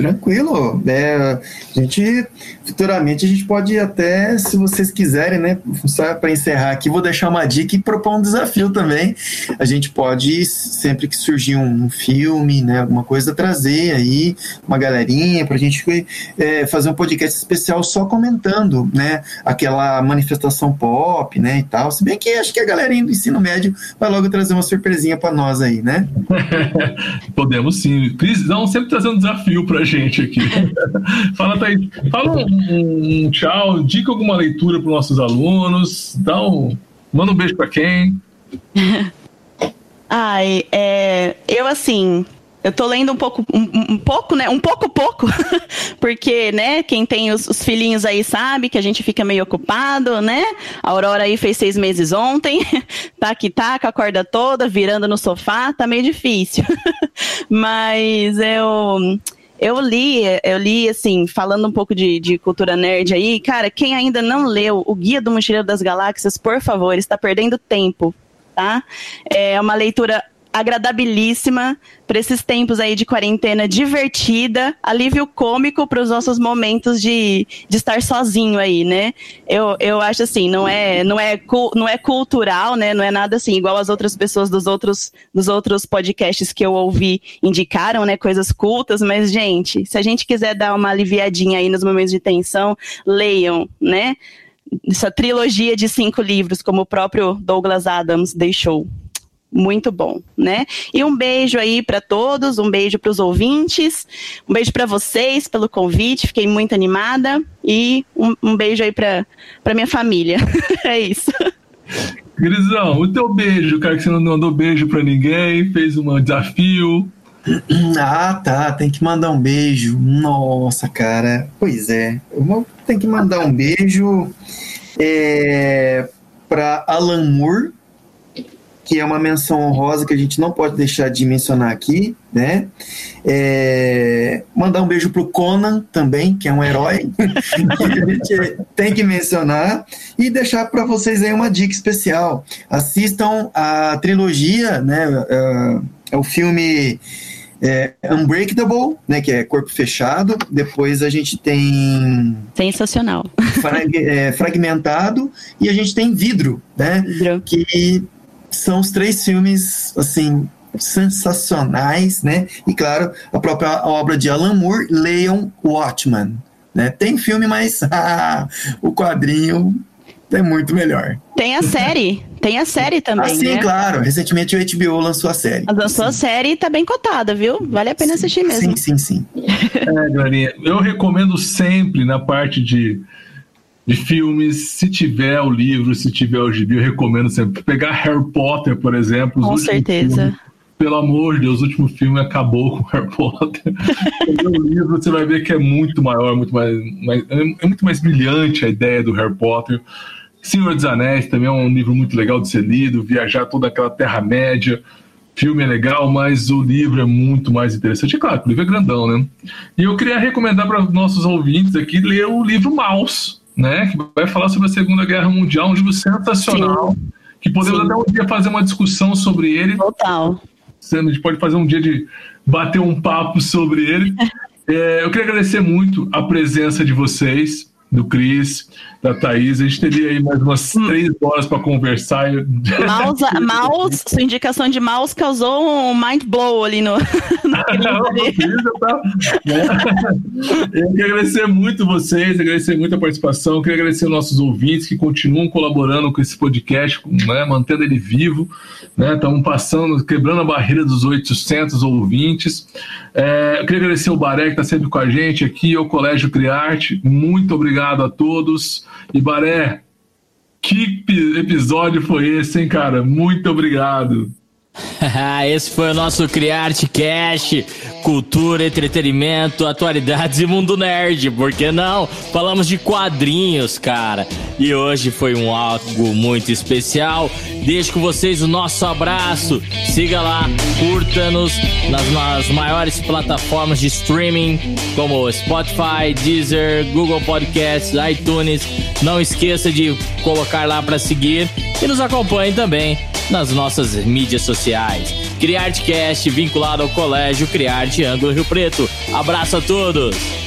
Tranquilo. É, a gente, futuramente, a gente pode até, se vocês quiserem, né, só para encerrar aqui, vou deixar uma dica e propor um desafio também. A gente pode, sempre que surgir um filme, né, alguma coisa, trazer aí uma galerinha para a gente é, fazer um podcast especial só comentando, né, aquela manifestação pop, né, e tal. Se bem que acho que a galerinha do ensino médio vai logo trazer uma surpresinha para nós aí, né? Podemos sim. Cris, vamos sempre trazer um desafio para gente aqui. fala, Thaís, fala um, um, tchau, dica alguma leitura para os nossos alunos, dá um, manda um beijo para quem. Ai, é, eu assim, eu tô lendo um pouco, um, um pouco, né? Um pouco pouco, porque, né? Quem tem os, os, filhinhos aí sabe que a gente fica meio ocupado, né? A Aurora aí fez seis meses ontem, tá aqui, tá com a corda toda, virando no sofá, tá meio difícil. Mas eu eu li, eu li, assim, falando um pouco de, de, cultura nerd aí, cara, quem ainda não leu o Guia do Mochileiro das Galáxias, por favor, está perdendo tempo, tá? É uma leitura agradabilíssima para esses tempos aí de quarentena divertida, alívio cômico para os nossos momentos de, de estar sozinho aí, né? Eu, eu acho assim, não é não é não é cultural, né? Não é nada assim igual as outras pessoas dos outros dos outros podcasts que eu ouvi indicaram, né? Coisas cultas, mas gente, se a gente quiser dar uma aliviadinha aí nos momentos de tensão, leiam, né? Essa trilogia de cinco livros, como o próprio Douglas Adams deixou muito bom, né? E um beijo aí para todos, um beijo para os ouvintes, um beijo para vocês pelo convite, fiquei muito animada e um, um beijo aí para minha família. é isso. Grisão, o teu beijo, cara, que você não mandou beijo para ninguém, fez um desafio. Ah, tá, tem que mandar um beijo. Nossa, cara, pois é. Tem que mandar um beijo é, para Alan Moore que é uma menção honrosa que a gente não pode deixar de mencionar aqui, né? É, mandar um beijo pro Conan também, que é um herói que a gente tem que mencionar e deixar para vocês aí uma dica especial. Assistam a trilogia, né? É, é o filme é, Unbreakable, né, que é corpo fechado. Depois a gente tem sensacional, frag, é, fragmentado e a gente tem vidro, né, vidro. que são os três filmes, assim, sensacionais, né? E claro, a própria obra de Alan Moore, leiam Watchmen. Né? Tem filme, mas ah, o quadrinho é muito melhor. Tem a série, tem a série também. Ah, sim, né? claro. Recentemente o HBO lançou a série. Lançou sim. a série e tá bem cotada, viu? Vale a pena sim, assistir mesmo. Sim, sim, sim. É, Glorinha, eu recomendo sempre na parte de de filmes, se tiver o livro, se tiver o gibi, eu recomendo sempre. Pegar Harry Potter, por exemplo. Com certeza. Filmes, pelo amor de Deus, o último filme acabou com Harry Potter. o livro você vai ver que é muito maior, muito mais, mais, é muito mais brilhante a ideia do Harry Potter. Senhor dos Anéis também é um livro muito legal de ser lido, viajar toda aquela Terra-média. Filme é legal, mas o livro é muito mais interessante. É claro, o livro é grandão, né? E eu queria recomendar para nossos ouvintes aqui ler o livro Maus, né, que vai falar sobre a Segunda Guerra Mundial, um livro sensacional, Sim. que podemos Sim. até um dia fazer uma discussão sobre ele. Total. A gente pode fazer um dia de bater um papo sobre ele. é, eu queria agradecer muito a presença de vocês, do Cris, da Thaís. A gente teria aí mais umas hum. três horas para conversar. Mouse, mouse, sua indicação de mouse causou um mind blow ali no. no tá, né? Eu queria agradecer muito vocês, agradecer muito a participação, eu queria agradecer aos nossos ouvintes que continuam colaborando com esse podcast, né, mantendo ele vivo. Né, estamos passando, quebrando a barreira dos 800 ouvintes. É, eu queria agradecer o Baré que está sempre com a gente aqui, o Colégio Criarte. Muito obrigado a todos. Ibaré, que episódio foi esse, hein, cara? Muito obrigado. Esse foi o nosso Criarte Cash, cultura, entretenimento, atualidades e mundo nerd, por que não? Falamos de quadrinhos, cara. E hoje foi um algo muito especial. Deixo com vocês o nosso abraço. Siga lá, curta-nos nas, nas maiores plataformas de streaming, como Spotify, Deezer, Google Podcasts, iTunes. Não esqueça de colocar lá para seguir e nos acompanhe também nas nossas mídias sociais. Criartcast vinculado ao Colégio Criarte Ângulo Rio Preto. Abraço a todos!